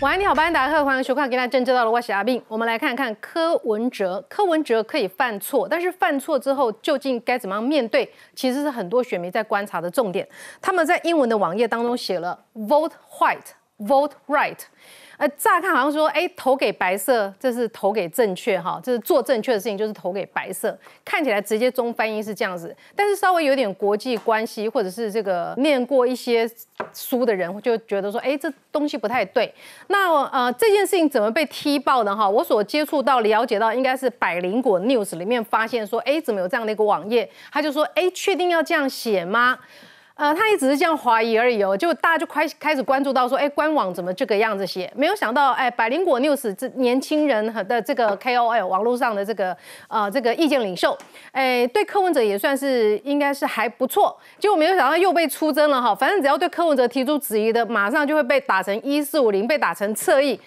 晚安，你好，班达克，欢迎收看《今天政治到了》，我是阿斌。我们来看看柯文哲，柯文哲可以犯错，但是犯错之后究竟该怎么样面对，其实是很多选民在观察的重点。他们在英文的网页当中写了 “vote white”，“vote right”。呃，乍看好像说，哎，投给白色，这是投给正确哈，这是做正确的事情，就是投给白色。看起来直接中翻译是这样子，但是稍微有点国际关系，或者是这个念过一些书的人，就觉得说，哎，这东西不太对。那呃，这件事情怎么被踢爆的哈？我所接触到、了解到，应该是百灵果 news 里面发现说，哎，怎么有这样的一个网页？他就说，哎，确定要这样写吗？呃，他也只是这样怀疑而已哦，就大家就开开始关注到说，哎，官网怎么这个样子写？没有想到，哎，百灵果 news 这年轻人和的这个 KOL 网络上的这个呃这个意见领袖，哎，对柯文哲也算是应该是还不错。结果没有想到又被出征了哈，反正只要对柯文哲提出质疑的，马上就会被打成一四五零，被打成侧翼。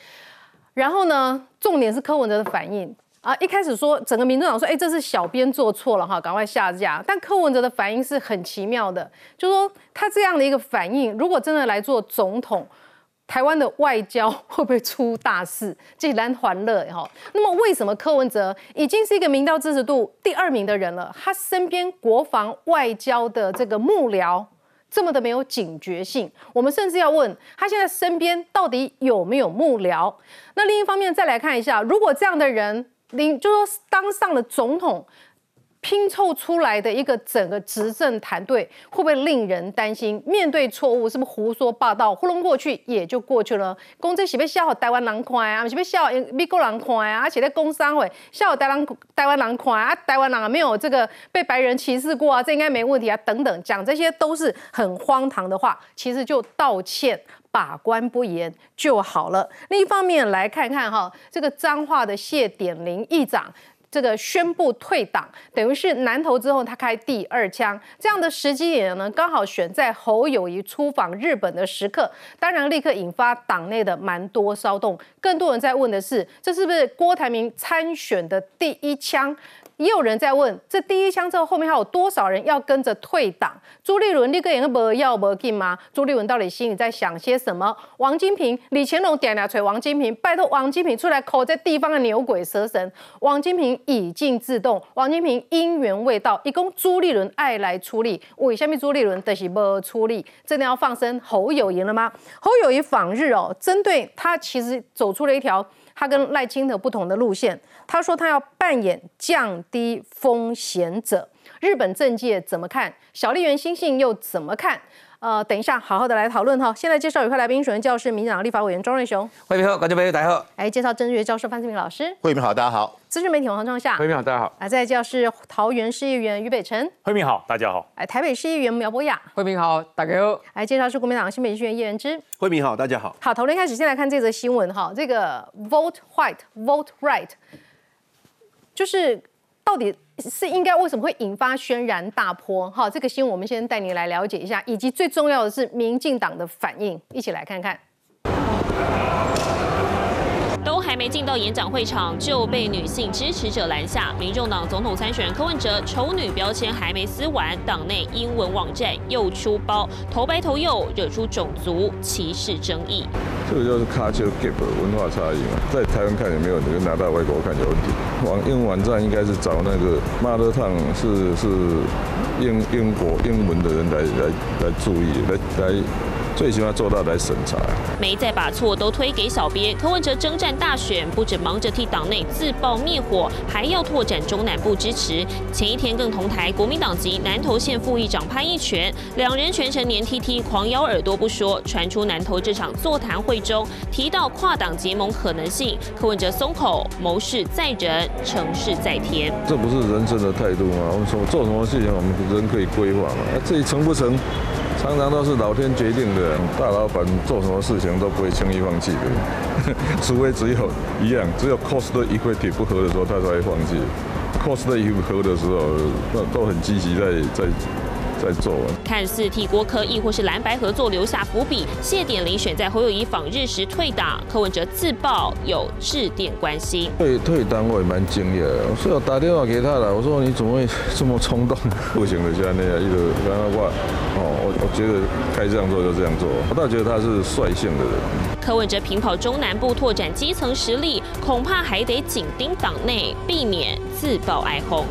然后呢，重点是柯文哲的反应。啊，一开始说整个民众党说，哎，这是小编做错了哈，赶快下架。但柯文哲的反应是很奇妙的，就说他这样的一个反应，如果真的来做总统，台湾的外交会不会出大事？既然欢乐哈，那么为什么柯文哲已经是一个民调支持度第二名的人了，他身边国防外交的这个幕僚这么的没有警觉性？我们甚至要问他现在身边到底有没有幕僚？那另一方面再来看一下，如果这样的人。领就说当上了总统，拼凑出来的一个整个执政团队会不会令人担心？面对错误是不是胡说八道糊弄过去也就过去了？公这是被笑台湾人看啊，是被笑美国人看啊，而且在工商会笑台湾台湾人看啊，台湾人啊没有这个被白人歧视过啊，这应该没问题啊，等等，讲这些都是很荒唐的话，其实就道歉。把关不严就好了。另一方面来看看哈，这个彰化的谢点林议长，这个宣布退党，等于是南投之后他开第二枪，这样的时机点呢，刚好选在侯友谊出访日本的时刻，当然立刻引发党内的蛮多骚动。更多人在问的是，这是不是郭台铭参选的第一枪？也有人在问，这第一枪之后，后面还有多少人要跟着退党？朱立伦立刻也不要不进吗？朱立伦到底心里在想些什么？王金平、李乾隆点俩锤，王金平拜托王金平出来口在地方的牛鬼蛇神。王金平已经自动，王金平因缘未到，一共朱立伦爱来出力。为下面朱立伦的是不出力，真的要放生侯友谊了吗？侯友谊访日哦，针对他其实走出了一条。他跟赖清德不同的路线，他说他要扮演降低风险者。日本政界怎么看？小笠原新信又怎么看？呃，等一下好好的来讨论哈。现在介绍有块来宾，首先教是民党立法委员庄瑞雄，欢迎好，观众朋友大家好。来介绍政治学教授范志明老师，欢迎好，大家好。资深媒体黄创夏，欢迎好，大家好。来再教是桃园市议员于北辰，欢迎好，大家好。来台北市议员苗博雅，欢迎好，大家好。来介绍是国民党新北市议员叶元之，欢迎好，大家好。好，讨论开始，先来看这则新闻哈，这个 vote white，vote right，就是。到底是应该为什么会引发轩然大波？哈，这个新闻我们先带你来了解一下，以及最重要的是民进党的反应，一起来看看。还没进到演讲会场就被女性支持者拦下。民众党总统参选柯文哲丑女标签还没撕完，党内英文网站又出包，头白投右，惹出种族歧视争议。这个就是 culture gap 文化差异嘛，在台湾看也没有问题，拿到外国看有问题。网英文网站应该是找那个 mother tongue 是是英英国英文的人来来来注意来来。最喜欢做到来审查，没再把错都推给小编。柯文哲征战大选，不止忙着替党内自爆灭火，还要拓展中南部支持。前一天更同台国民党籍南投县副议长潘义全，两人全程连 T T 狂咬耳朵不说，传出南投这场座谈会中提到跨党结盟可能性，柯文哲松口，谋事在人，成事在天。这不是人生的态度吗？我们说做什么事情，我们人可以规划嘛？那自己成不成？常常都是老天决定的，大老板做什么事情都不会轻易放弃的，除非只有一样，只有 cost equity 不合的时候，他才会放弃。cost equity 合的时候，那都很积极在在再做完。看似替郭科亦或是蓝白合作留下伏笔，谢点林选在侯友谊访日时退党，柯文哲自曝有致电关心。退退党我也蛮惊讶的，所以我打电话给他了，我说你怎么会这么冲动？不行的，现在那样一路然后话，哦，我我觉得该这样做就这样做，我倒觉得他是率性的人。柯文哲平跑中南部拓展基层实力，恐怕还得紧盯党内，避免自曝挨轰。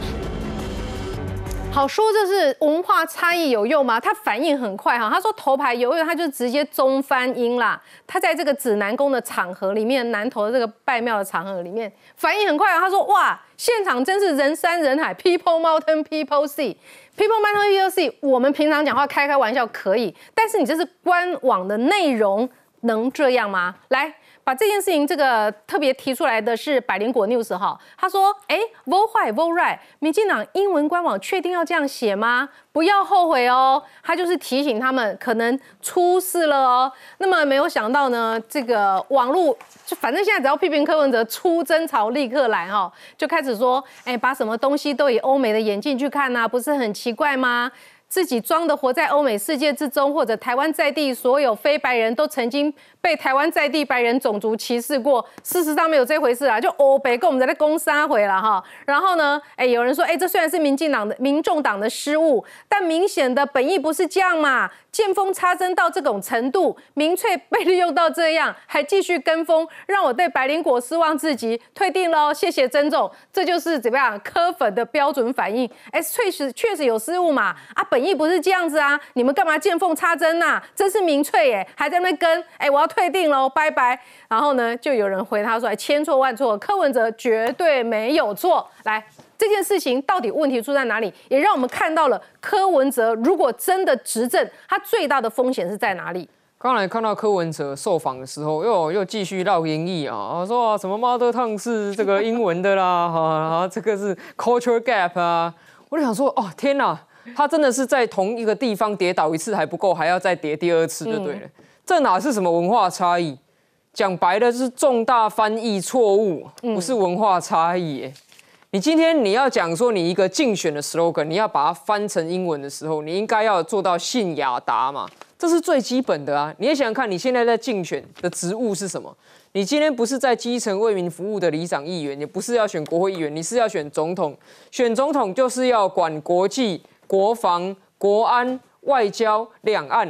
好说这是文化差异有用吗？他反应很快哈，他说头牌有用，他就直接中翻英啦。他在这个指南宫的场合里面，南投的这个拜庙的场合里面，反应很快啊。他说哇，现场真是人山人海，People Mountain People Sea，People Mountain People Sea。我们平常讲话开开玩笑可以，但是你这是官网的内容，能这样吗？来。把这件事情这个特别提出来的是百灵果 news 哈，他说，哎，vote 坏 vote right，民进党英文官网确定要这样写吗？不要后悔哦，他就是提醒他们可能出事了哦。那么没有想到呢，这个网络就反正现在只要批评柯文哲出征潮立刻来哈，就开始说，哎，把什么东西都以欧美的眼镜去看呐，不是很奇怪吗？自己装的活在欧美世界之中，或者台湾在地所有非白人都曾经被台湾在地白人种族歧视过，事实上没有这回事啊，就欧北跟我们在那攻杀回了哈。然后呢，哎，有人说，哎，这虽然是民进党的民众党的失误，但明显的本意不是这样嘛。见风插针到这种程度，民粹被利用到这样，还继续跟风，让我对白灵果失望至极，退订喽，谢谢曾总。这就是怎么样磕粉的标准反应。哎，确实确实有失误嘛，啊，本意不是这样子啊，你们干嘛见缝插针呐？真是民粹耶，还在那跟，哎，我要退订喽，拜拜。然后呢，就有人回他说，千错万错，柯文哲绝对没有错。来。这件事情到底问题出在哪里？也让我们看到了柯文哲如果真的执政，他最大的风险是在哪里？刚才看到柯文哲受访的时候，又又继续绕英译啊，说什么 mother tongue 是这个英文的啦，哈，这个是 culture gap 啊，我就想说，哦天哪，他真的是在同一个地方跌倒一次还不够，还要再跌第二次就对了，这哪是什么文化差异？讲白了是重大翻译错误，不是文化差异。你今天你要讲说你一个竞选的 slogan，你要把它翻成英文的时候，你应该要做到信雅达嘛，这是最基本的啊。你也想想看，你现在在竞选的职务是什么？你今天不是在基层为民服务的里长议员，也不是要选国会议员，你是要选总统。选总统就是要管国际、国防、国安、外交、两岸，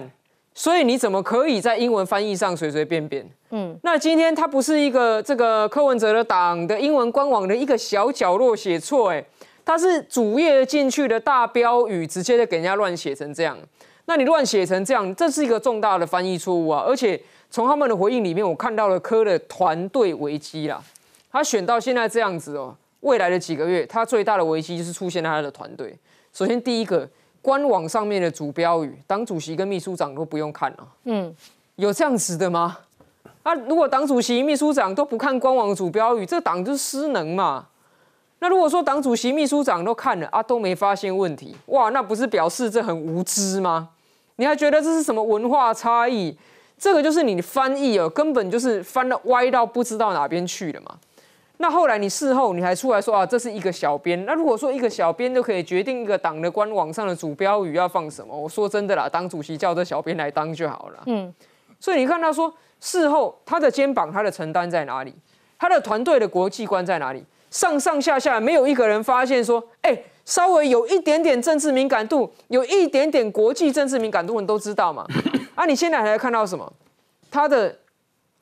所以你怎么可以在英文翻译上随随便便？嗯，那今天他不是一个这个柯文哲的党的英文官网的一个小角落写错，哎，他是主页进去的大标语，直接就给人家乱写成这样。那你乱写成这样，这是一个重大的翻译错误啊！而且从他们的回应里面，我看到了柯的团队危机啦。他选到现在这样子哦，未来的几个月，他最大的危机就是出现在他的团队。首先第一个，官网上面的主标语，党主席跟秘书长都不用看了。嗯，有这样子的吗？啊，如果党主席、秘书长都不看官网主标语，这党就是失能嘛。那如果说党主席、秘书长都看了啊，都没发现问题，哇，那不是表示这很无知吗？你还觉得这是什么文化差异？这个就是你翻译哦，根本就是翻的歪到不知道哪边去了嘛。那后来你事后你还出来说啊，这是一个小编。那如果说一个小编就可以决定一个党的官网上的主标语要放什么，我说真的啦，党主席叫这小编来当就好了。嗯，所以你看他说。事后，他的肩膀、他的承担在哪里？他的团队的国际观在哪里？上上下下没有一个人发现说，哎，稍微有一点点政治敏感度，有一点点国际政治敏感度，你都知道嘛？啊，你现在还看到什么？他的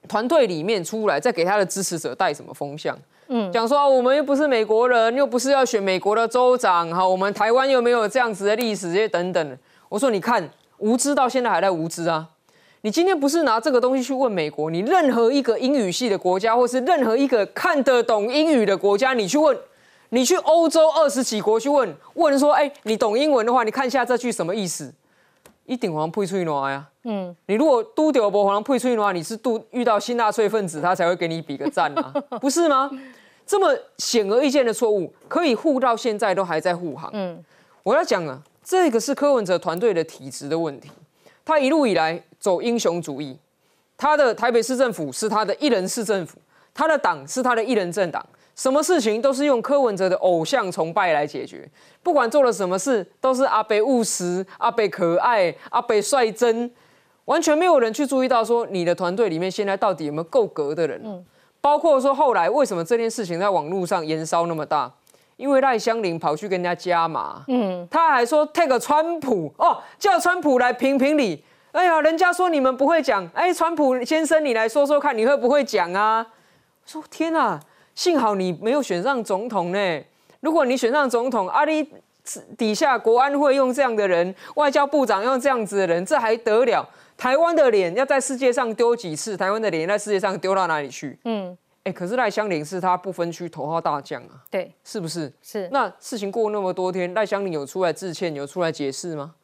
团队里面出来，在给他的支持者带什么风向？嗯，讲说我们又不是美国人，又不是要选美国的州长，哈，我们台湾又没有这样子的历史，这些等等。我说，你看，无知到现在还在无知啊。你今天不是拿这个东西去问美国，你任何一个英语系的国家，或是任何一个看得懂英语的国家，你去问，你去欧洲二十几国去问，问说，哎，你懂英文的话，你看一下这句什么意思？一定黄配翠暖呀。嗯，你如果都丢不黄配翠暖，你是都遇到新纳粹分子，他才会给你比个赞啊，不是吗？这么显而易见的错误，可以护到现在都还在护航。嗯，我要讲啊，这个是柯文哲团队的体质的问题。他一路以来走英雄主义，他的台北市政府是他的一人市政府，他的党是他的一人政党，什么事情都是用柯文哲的偶像崇拜来解决，不管做了什么事，都是阿北务实、阿北可爱、阿北率真，完全没有人去注意到说你的团队里面现在到底有没有够格的人。嗯，包括说后来为什么这件事情在网络上延烧那么大，因为赖香林跑去跟人家加码，嗯，他还说 take 川普哦，叫川普来评评理。哎呀，人家说你们不会讲，哎，川普先生你来说说看，你会不会讲啊？说天哪！幸好你没有选上总统呢。如果你选上总统，阿里底下国安会用这样的人，外交部长用这样子的人，这还得了？台湾的脸要在世界上丢几次？台湾的脸在世界上丢到哪里去？嗯，哎，可是赖香林是他不分区头号大将啊。对，是不是？是。那事情过那么多天，赖香林有出来致歉，有出来解释吗？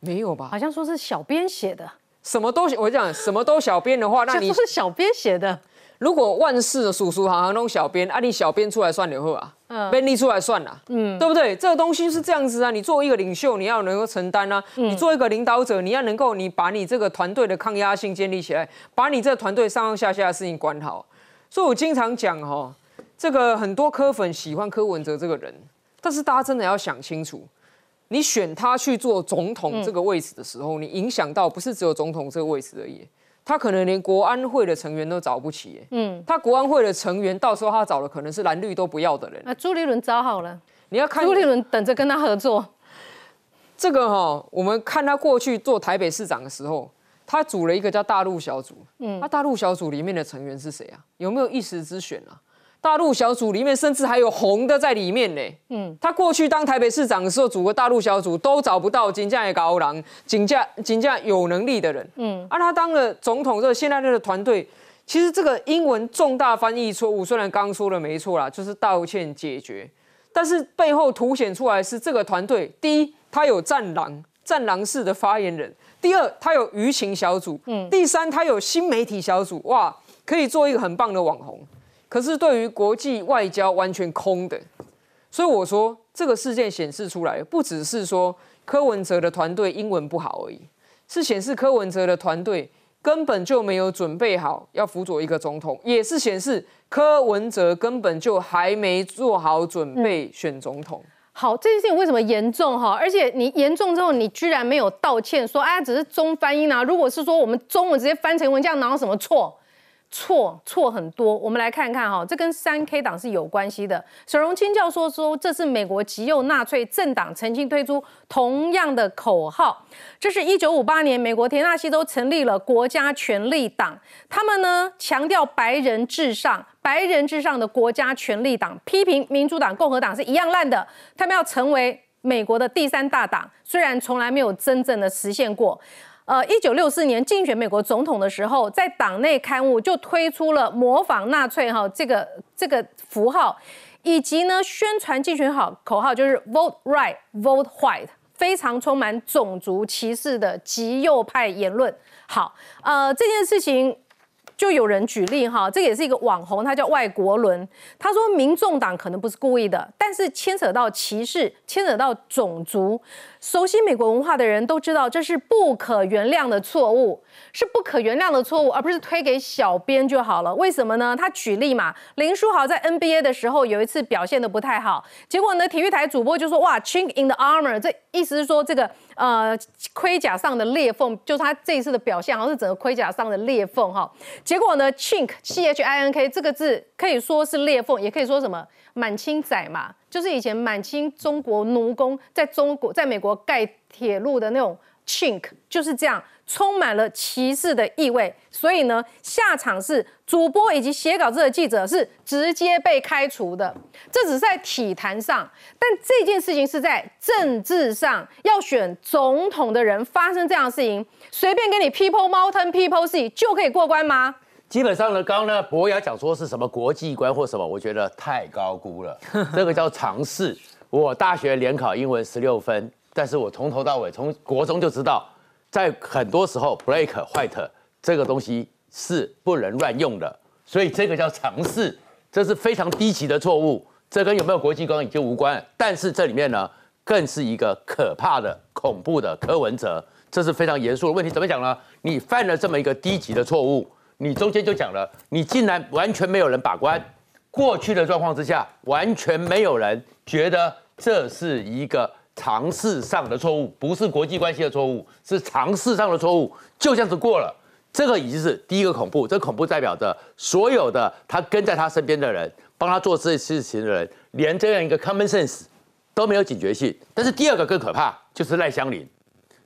没有吧？好像说是小编写的。什么都我讲什么都小编的话，那你是小编写的。如果万事的叔叔行行弄小编，啊，你小编出来算了后啊，嗯，编辑出来算了，嗯，对不对？这个东西是这样子啊，你作为一个领袖，你要能够承担啊，你做一个领导者，你要能够你把你这个团队的抗压性建立起来，把你这个团队上上下下的事情管好。所以我经常讲哈，这个很多科粉喜欢柯文哲这个人，但是大家真的要想清楚，你选他去做总统这个位置的时候，你影响到不是只有总统这个位置而已。他可能连国安会的成员都找不起，嗯，他国安会的成员到时候他找的可能是蓝绿都不要的人。那朱立伦找好了，你要看朱立伦等着跟他合作。这个哈，我们看他过去做台北市长的时候，他组了一个叫大陆小组，嗯，那大陆小组里面的成员是谁啊？有没有一时之选啊？大陆小组里面甚至还有红的在里面呢。嗯，他过去当台北市长的时候组个大陆小组，都找不到金价也高狼、金价金价有能力的人。嗯，而他当了总统之后，现在这个团队，其实这个英文重大翻译错误，虽然刚刚说的没错啦，就是道歉解决，但是背后凸显出来是这个团队：第一，他有战狼、战狼式的发言人；第二，他有舆情小组；嗯，第三，他有新媒体小组。哇，可以做一个很棒的网红。可是对于国际外交完全空的，所以我说这个事件显示出来，不只是说柯文哲的团队英文不好而已，是显示柯文哲的团队根本就没有准备好要辅佐一个总统，也是显示柯文哲根本就还没做好准备选总统。好，这件事情为什么严重哈？而且你严重之后，你居然没有道歉，说哎，只是中翻译啊。如果是说我们中文直接翻成文，这样哪有什么错？错错很多，我们来看看哈，这跟三 K 党是有关系的。沈荣清教授说，这是美国极右纳粹政党曾经推出同样的口号。这是一九五八年，美国田纳西州成立了国家权力党，他们呢强调白人至上，白人至上的国家权力党，批评民主党、共和党是一样烂的，他们要成为美国的第三大党，虽然从来没有真正的实现过。呃，一九六四年竞选美国总统的时候，在党内刊物就推出了模仿纳粹哈这个这个符号，以及呢宣传竞选好口号就是 Vote Right, Vote White，非常充满种族歧视的极右派言论。好，呃，这件事情。就有人举例哈，这也是一个网红，他叫外国伦。他说，民众党可能不是故意的，但是牵扯到歧视，牵扯到种族，熟悉美国文化的人都知道，这是不可原谅的错误，是不可原谅的错误，而不是推给小编就好了。为什么呢？他举例嘛，林书豪在 NBA 的时候有一次表现的不太好，结果呢，体育台主播就说，哇，chink in the armor，这意思是说这个。呃，盔甲上的裂缝，就是他这一次的表现，好像是整个盔甲上的裂缝哈。结果呢，chink c h i n k 这个字可以说是裂缝，也可以说什么满清仔嘛，就是以前满清中国奴工在中国在美国盖铁路的那种 chink，就是这样。充满了歧视的意味，所以呢，下场是主播以及写稿子的记者是直接被开除的。这只是在体坛上，但这件事情是在政治上，要选总统的人发生这样的事情，随便给你 people mountain people sea 就可以过关吗？基本上呢，刚刚呢，博雅讲说是什么国际观或什么，我觉得太高估了。这个叫尝试。我大学联考英文十六分，但是我从头到尾从国中就知道。在很多时候，break white 这个东西是不能乱用的，所以这个叫尝试，这是非常低级的错误。这跟有没有国际观已经无关，但是这里面呢，更是一个可怕的、恐怖的柯文哲，这是非常严肃的问题。怎么讲呢？你犯了这么一个低级的错误，你中间就讲了，你竟然完全没有人把关。过去的状况之下，完全没有人觉得这是一个常识上的错误，不是国际关系的错误，是常识上的错误，就这样子过了。这个已经是第一个恐怖，这恐怖代表着所有的他跟在他身边的人，帮他做这些事情的人，连这样一个 common sense 都没有警觉性。但是第二个更可怕，就是赖香林，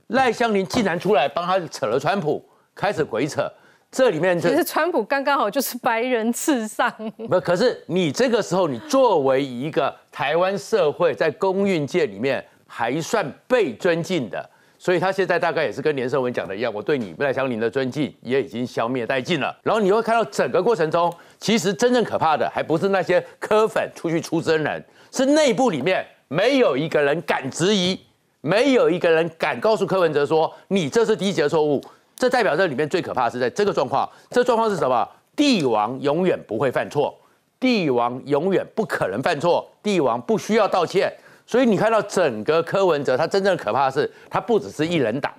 赖香林竟然出来帮他扯了川普，开始鬼扯。这里面其实川普刚刚好就是白人至上。不，可是你这个时候，你作为一个台湾社会在公运界里面还算被尊敬的，所以他现在大概也是跟连胜文讲的一样，我对你赖香林的尊敬也已经消灭殆尽了。然后你会看到整个过程中，其实真正可怕的还不是那些科粉出去出真人，是内部里面没有一个人敢质疑，没有一个人敢告诉柯文哲说你这是低级的错误。这代表这里面最可怕的是在这个状况，这状况是什么？帝王永远不会犯错，帝王永远不可能犯错，帝王不需要道歉。所以你看到整个柯文哲，他真正可怕的是，他不只是一人党，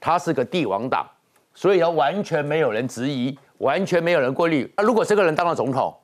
他是个帝王党，所以他完全没有人质疑，完全没有人过滤。那如果这个人当了总统，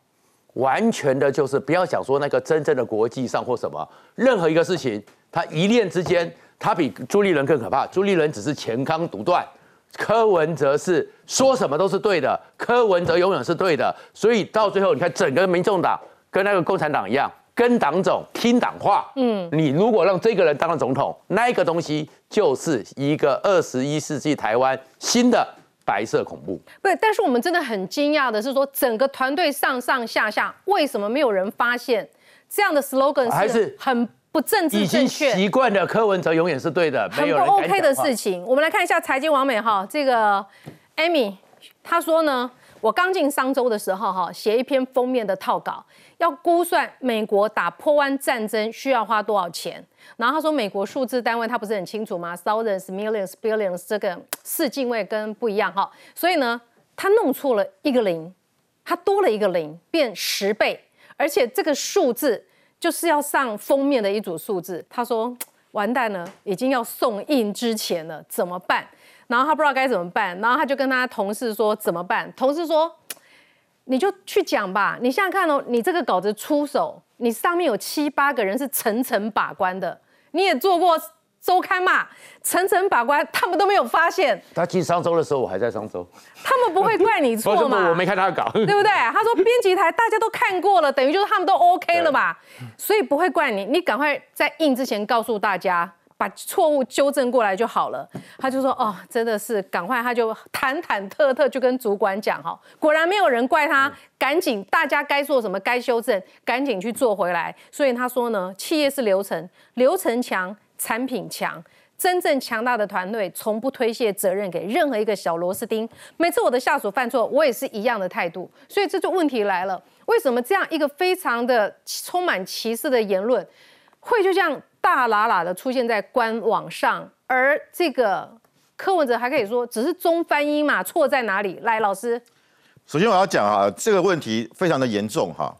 完全的就是不要想说那个真正的国际上或什么，任何一个事情，他一念之间，他比朱立伦更可怕。朱立伦只是前康独断。柯文哲是说什么都是对的，柯文哲永远是对的，所以到最后你看整个民众党跟那个共产党一样，跟党总听党话。嗯，你如果让这个人当了总统，那一个东西就是一个二十一世纪台湾新的白色恐怖。不，但是我们真的很惊讶的是说，整个团队上上下下为什么没有人发现这样的 slogan 还是很。不政治正确，习惯的柯文哲永远是对的，很不 OK 的事情。我们来看一下财经王美哈，这个 Amy 他说呢，我刚进商周的时候哈，写一篇封面的套稿，要估算美国打破湾战争需要花多少钱。然后他说美国数字单位他不是很清楚吗？Thousands, millions, billions 这个四进位跟不一样哈，所以呢，他弄错了一个零，他多了一个零，变十倍，而且这个数字。就是要上封面的一组数字，他说完蛋了，已经要送印之前了，怎么办？然后他不知道该怎么办，然后他就跟他同事说怎么办？同事说你就去讲吧，你现在看哦，你这个稿子出手，你上面有七八个人是层层把关的，你也做过。周刊嘛，层层把关，他们都没有发现。他进商周的时候，我还在商周。他们不会怪你错嘛？我没看他的稿，对不对？他说编辑台大家都看过了，等于就是他们都 OK 了嘛，所以不会怪你。你赶快在印之前告诉大家，把错误纠正过来就好了。他就说哦，真的是赶快，他就忐忐忑忑就跟主管讲哈，果然没有人怪他，赶紧大家该做什么该修正，赶紧去做回来。所以他说呢，企业是流程，流程强。产品强，真正强大的团队从不推卸责任给任何一个小螺丝钉。每次我的下属犯错，我也是一样的态度。所以这就问题来了：为什么这样一个非常的充满歧视的言论，会就这样大喇喇的出现在官网上？而这个柯文哲还可以说只是中翻英嘛？错在哪里？来，老师，首先我要讲啊，这个问题非常的严重哈。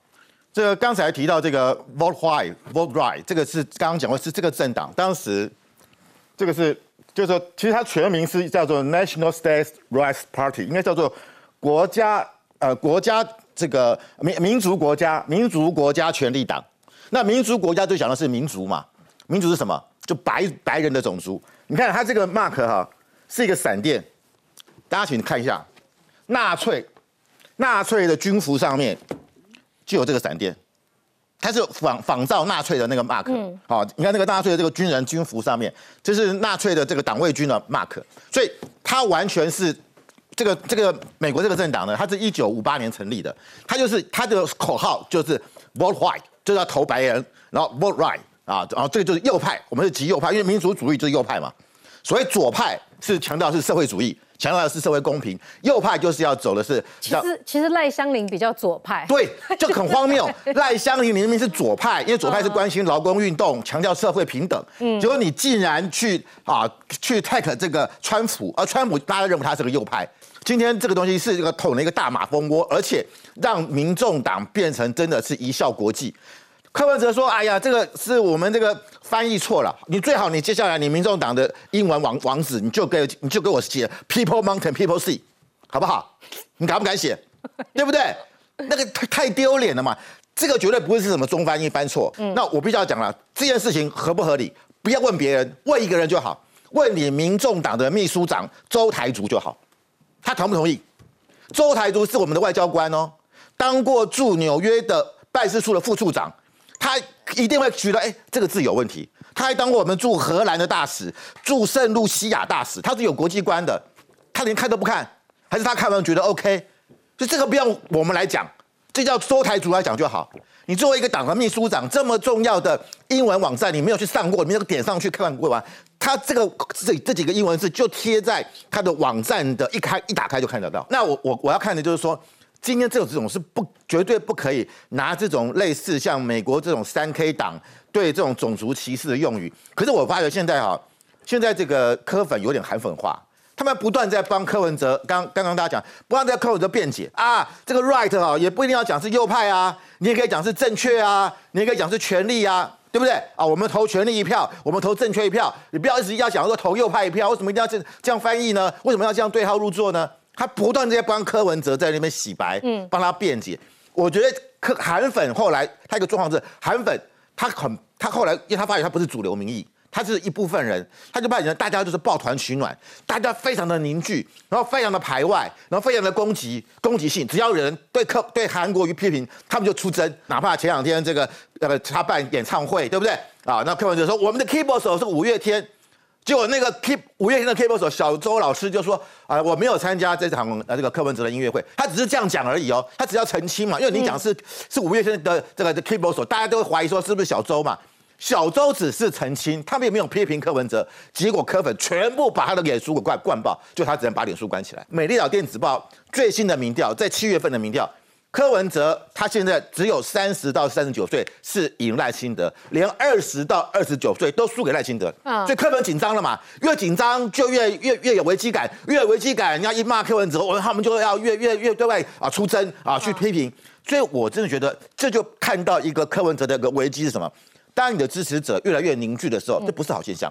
这个刚才提到这个 vote right vote right，这个是刚刚讲过是这个政党，当时这个是就是说，其实它全名是叫做 National States Rights Party，应该叫做国家呃国家这个民民族国家民族国家权力党。那民族国家就讲的是民族嘛，民主是什么？就白白人的种族。你看他这个 mark 哈是一个闪电，大家请看一下，纳粹。纳粹的军服上面。就有这个闪电，它是仿仿造纳粹的那个 mark，好，你看那个纳粹的这个军人军服上面，这是纳粹的这个党卫军的 mark，所以它完全是这个这个美国这个政党呢，它是一九五八年成立的，它就是它的口号就是 vote white，就是要投白人，然后 vote right 啊，然后这个就是右派，我们是极右派，因为民族主义就是右派嘛，所谓左派是强调是社会主义。强调的是社会公平，右派就是要走的是。其实其实赖香林比较左派。对，就很荒谬。赖香林明明是左派，因为左派是关心劳工运动，强调社会平等。嗯。结果你竟然去啊去 take 这个川普，而川普大家认为他是个右派。今天这个东西是一个捅了一个大马蜂窝，而且让民众党变成真的是一笑国际。柯文哲说：“哎呀，这个是我们这个翻译错了。你最好你接下来你民众党的英文网网址，你就给你就给我写 People Mountain People Sea，好不好？你敢不敢写？对不对？那个太太丢脸了嘛！这个绝对不会是什么中翻译翻错。那我必须要讲了，这件事情合不合理，不要问别人，问一个人就好，问你民众党的秘书长周台竹就好，他同不同意？周台竹是我们的外交官哦，当过驻纽约的办事处的副处长，他一定会觉得，哎，这个字有问题。他还当我们驻荷兰的大使，驻圣露西亚大使，他是有国际观的。他连看都不看，还是他看完觉得 OK？就这个不用我们来讲，这叫周台主来讲就好。你作为一个党的秘书长，这么重要的英文网站，你没有去上过，你没有点上去看过吗？他这个这这几个英文字就贴在他的网站的一开一打开就看得到。那我我我要看的就是说，今天这种这种是不绝对不可以拿这种类似像美国这种三 K 党对这种种族歧视的用语。可是我发觉现在哈，现在这个科粉有点韩粉化。他们不断在帮柯文哲，刚刚刚大家讲，不断在柯文哲辩解啊，这个 right 啊，也不一定要讲是右派啊，你也可以讲是正确啊，你也可以讲是权利啊，对不对啊？我们投权利一票，我们投正确一票，你不要一直要讲说投右派一票，为什么一定要这这样翻译呢？为什么要这样对号入座呢？他不断在帮柯文哲在那边洗白，嗯，帮他辩解。我觉得柯韩粉后来他一个状况是，韩粉他很他后来因为他发现他不是主流民意。他是一部分人，他就发现大家就是抱团取暖，大家非常的凝聚，然后非常的排外，然后非常的攻击攻击性，只要有人对客对韩国瑜批评，他们就出征。哪怕前两天这个呃他办演唱会，对不对啊？那柯文哲说我们的 keyboard 手是五月天，结果那个 key 五月天的 keyboard 手小周老师就说啊我没有参加这场呃这个柯文哲的音乐会，他只是这样讲而已哦，他只要澄清嘛，因为你讲是是五月天的这个 keyboard 手，大家都会怀疑说是不是小周嘛。小周只是澄清，他们也没有批评柯文哲，结果柯粉全部把他的脸书给灌灌爆，就他只能把脸书关起来。美丽岛电子报最新的民调，在七月份的民调，柯文哲他现在只有三十到三十九岁是赢赖清德，连二十到二十九岁都输给赖清德，所以柯文紧张了嘛，越紧张就越越越有危机感，越有危机感，人家一骂柯文哲，我们他们就要越越越对外啊出征啊去批评，所以我真的觉得这就看到一个柯文哲的一个危机是什么？当你的支持者越来越凝聚的时候，这不是好现象；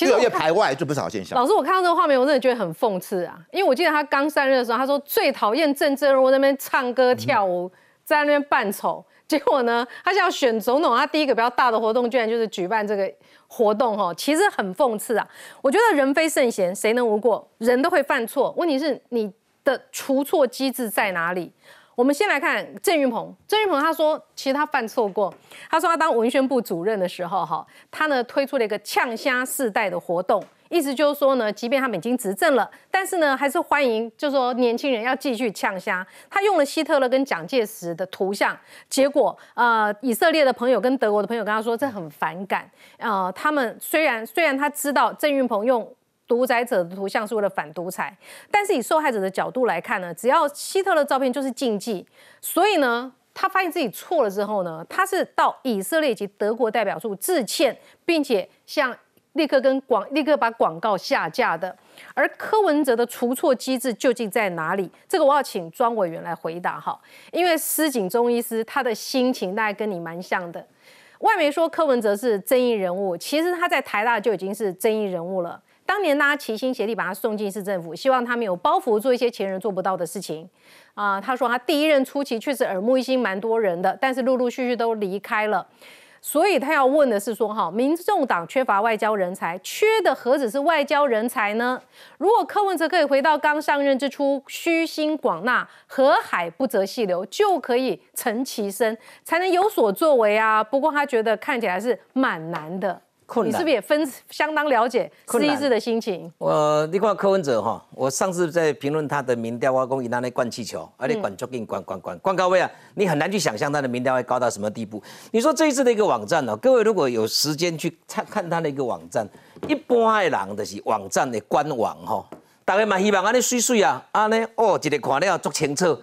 越来越排外，这不是好现象。老师，我看到这个画面，我真的觉得很讽刺啊！因为我记得他刚上任的时候，他说最讨厌政治人物那边唱歌跳舞，在那边扮丑。结果呢，他想要选总统，他第一个比较大的活动，居然就是举办这个活动，哈，其实很讽刺啊！我觉得人非圣贤，谁能无过？人都会犯错，问题是你的除错机制在哪里？我们先来看郑云鹏。郑云鹏他说，其实他犯错过。他说他当文宣部主任的时候，哈，他呢推出了一个呛虾世代的活动，意思就是说呢，即便他们已经执政了，但是呢，还是欢迎，就是说年轻人要继续呛虾。他用了希特勒跟蒋介石的图像，结果呃，以色列的朋友跟德国的朋友跟他说，这很反感。呃，他们虽然虽然他知道郑云鹏用。独裁者的图像是为了反独裁，但是以受害者的角度来看呢，只要希特勒照片就是禁忌。所以呢，他发现自己错了之后呢，他是到以色列及德国代表处致歉，并且向立刻跟广立刻把广告下架的。而柯文哲的除错机制究竟在哪里？这个我要请庄委员来回答哈。因为施景中医师他的心情大概跟你蛮像的。外媒说柯文哲是争议人物，其实他在台大就已经是争议人物了。当年大家齐心协力把他送进市政府，希望他们有包袱做一些前人做不到的事情。啊，他说他第一任初期确实耳目一新，蛮多人的，但是陆陆续续都离开了。所以他要问的是说，哈，民众党缺乏外交人才，缺的何止是外交人才呢？如果柯文哲可以回到刚上任之初，虚心广纳，河海不择细流，就可以成其身，才能有所作为啊。不过他觉得看起来是蛮难的。你是不是也分相当了解施一志的心情？我你看柯文哲哈，我上次在评论他的民调，我讲以那里灌气球，而且灌足给你灌灌灌灌高位啊，你很难去想象他的民调会高到什么地步。你说这一次的一个网站呢，各位如果有时间去看看他的一个网站，一般的人就是网站的官网哈，大家嘛希望安尼水水啊，安尼哦，一个看了足清楚。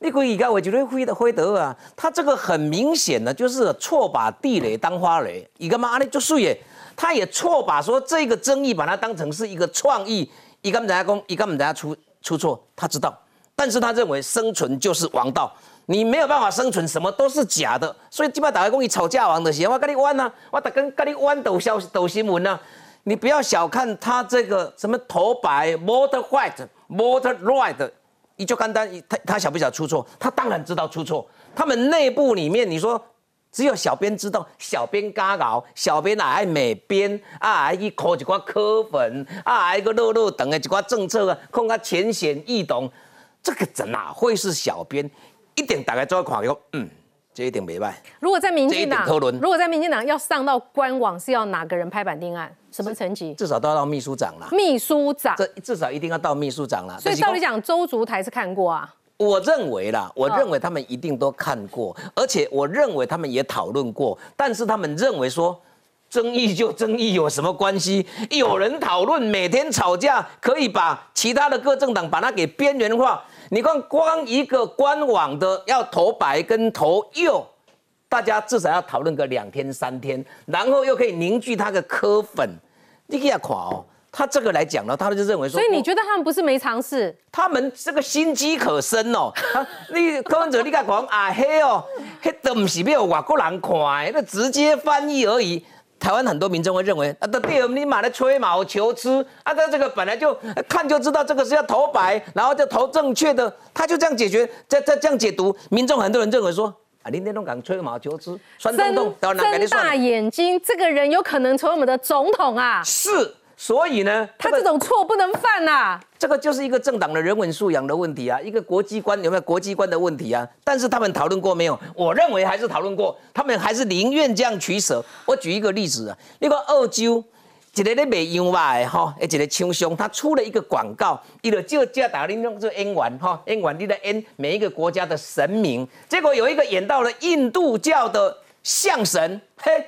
你可以讲，我觉得辉的辉德啊，他这个很明显的就是错把地雷当花雷，一个嘛，呢就水耶，他也错把说这个争议把它当成是一个创意，一个人家公，一个人家出出错，他知道，但是他认为生存就是王道，你没有办法生存，什么都是假的，所以基本上大家公以吵架王的时候，我跟你弯呐，我打跟跟你弯抖消抖新闻呐，你不要小看他这个什么头白，motor white，motor red。你就看他他他晓不晓出错？他当然知道出错，他们内部里面，你说只有小编知道，小编嘎搞，小编啊爱美编啊爱去抠一寡科粉啊爱个漏漏等的一寡政策啊，控他浅显易懂，这个怎哪会是小编？一定大概做看个，嗯，这一定没败。如果在民进党如果在民进党要上到官网，是要哪个人拍板定案？什么层级？至少都要到秘书长啦，秘书长。这至少一定要到秘书长啦。所以就是说照理讲，周竹台是看过啊。我认为啦，我认为他们一定都看过，而且我认为他们也讨论过，但是他们认为说。争议就争议，有什么关系？有人讨论，每天吵架，可以把其他的各政党把它给边缘化。你看，光一个官网的要投白跟投右，大家至少要讨论个两天三天，然后又可以凝聚他的科粉。你可以垮哦，他这个来讲呢，他们就认为说，所以你觉得他们不是没尝试？他们这个心机可深哦。啊 你柯文哲，你敢讲啊？嘿哦，嘿都不是要外国人看的，那直接翻译而已。台湾很多民众会认为啊，这对你买了吹毛求疵啊，他这个本来就呃看就知道这个是要投白，然后就投正确的，他就这样解决，这这这样解读，民众很多人认为说啊，林天东敢吹毛求疵，酸洞洞，到哪给你睁大？眼睛，这个人有可能成为我们的总统啊！是，所以呢，他这种错不能犯呐、这个就是一个政党的人文素养的问题啊，一个国际观有没有国际观的问题啊？但是他们讨论过没有？我认为还是讨论过，他们还是宁愿这样取舍。我举一个例子啊，那个澳洲。一个咧卖羊肉的吼，一个厂商，他出了一个广告，伊就叫叫大家用做演员吼，演员你的演每一个国家的神明，结果有一个演到了印度教的象神，嘿，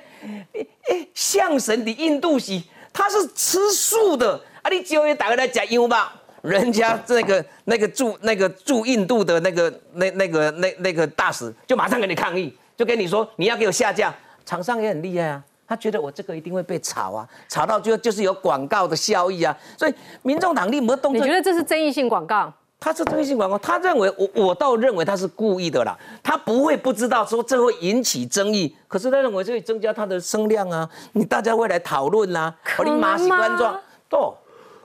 象神的印度系，他是吃素的啊！你叫伊大家来吃羊肉，人家那个那个驻那个驻印度的那个那那个那那个大使就马上跟你抗议，就跟你说你要给我下架。厂商也很厉害啊，他觉得我这个一定会被炒啊，炒到最后就是有广告的效益啊，所以民众党立没动作你觉。得这是争议性广告？他是争议性广告，他认为我我倒认为他是故意的啦，他不会不知道说这会引起争议，可是他认为这会增加他的声量啊，你大家会来讨论啦，可你马能吗喜观状，对。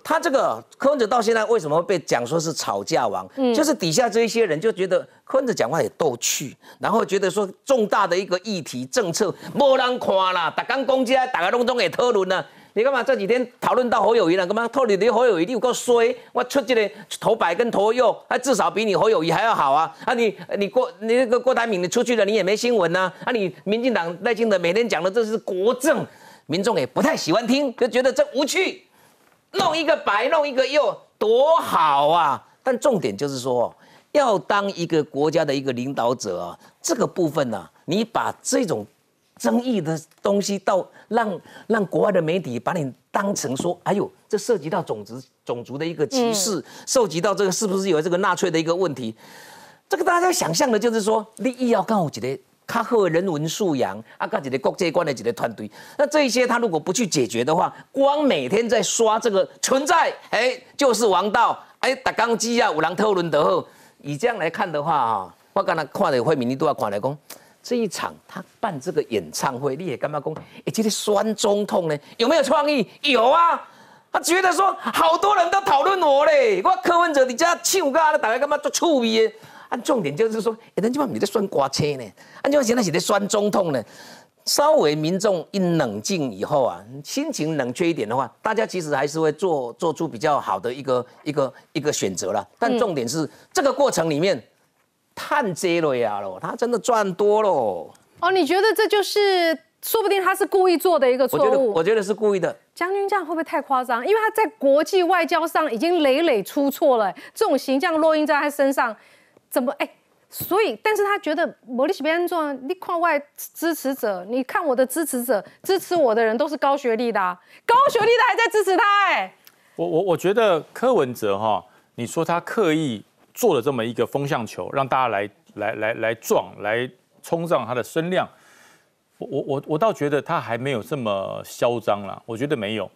他这个柯文哲到现在为什么会被讲说是吵架王？就是底下这一些人就觉得柯文哲讲话也逗趣，然后觉得说重大的一个议题政策没人看啦，大家公家大家拢总给讨论啦。你干嘛这几天讨论到侯友谊了？干嘛托你的侯友谊你有够衰？我出这个头白跟头右，还至少比你侯友谊还要好啊！啊你你郭你那个郭台铭你出去了你也没新闻呐、啊！你民进党赖清德每天讲的这是国政，民众也不太喜欢听，就觉得这无趣。弄一个白，弄一个右，多好啊！但重点就是说，要当一个国家的一个领导者啊，这个部分呢、啊，你把这种争议的东西到让让国外的媒体把你当成说，哎呦，这涉及到种族种族的一个歧视，涉及到这个是不是有这个纳粹的一个问题？这个大家想象的就是说，利益要刚好一个较好的人文素养，啊，跟几个国际观的几个团队。那这一些他如果不去解决的话，光每天在刷这个存在，哎，就是王道，哎，打钢机啊，五郎特伦德后，以这样来看的话啊，我刚才看的会民你都要看来讲。这一场他办这个演唱会，你也干嘛讲？哎，这个酸中痛呢，有没有创意？有啊，他觉得说好多人都讨论我嘞，我柯文哲你家唱歌，大家干嘛做趣味的？按重点就是说，哎，人家嘛你在酸瓜车呢，按就现在是在酸中痛呢。稍微民众一冷静以后啊，心情冷却一点的话，大家其实还是会做做出比较好的一个一个一个选择了。但重点是、这个过程里面，探接了呀喽，他真的赚多喽。哦，你觉得这就是，说不定他是故意做的一个我觉得错误？我觉得是故意的。将军这样会不会太夸张？因为他在国际外交上已经累累出错了，这种形象落印在他身上，怎么哎？所以，但是他觉得莫利息别安做，你看外支持者，你看我的支持者，支持我的人都是高学历的、啊，高学历的还在支持他、哎，我我我觉得柯文哲哈，你说他刻意做了这么一个风向球，让大家来来来来撞，来冲上他的声量，我我我我倒觉得他还没有这么嚣张啦，我觉得没有。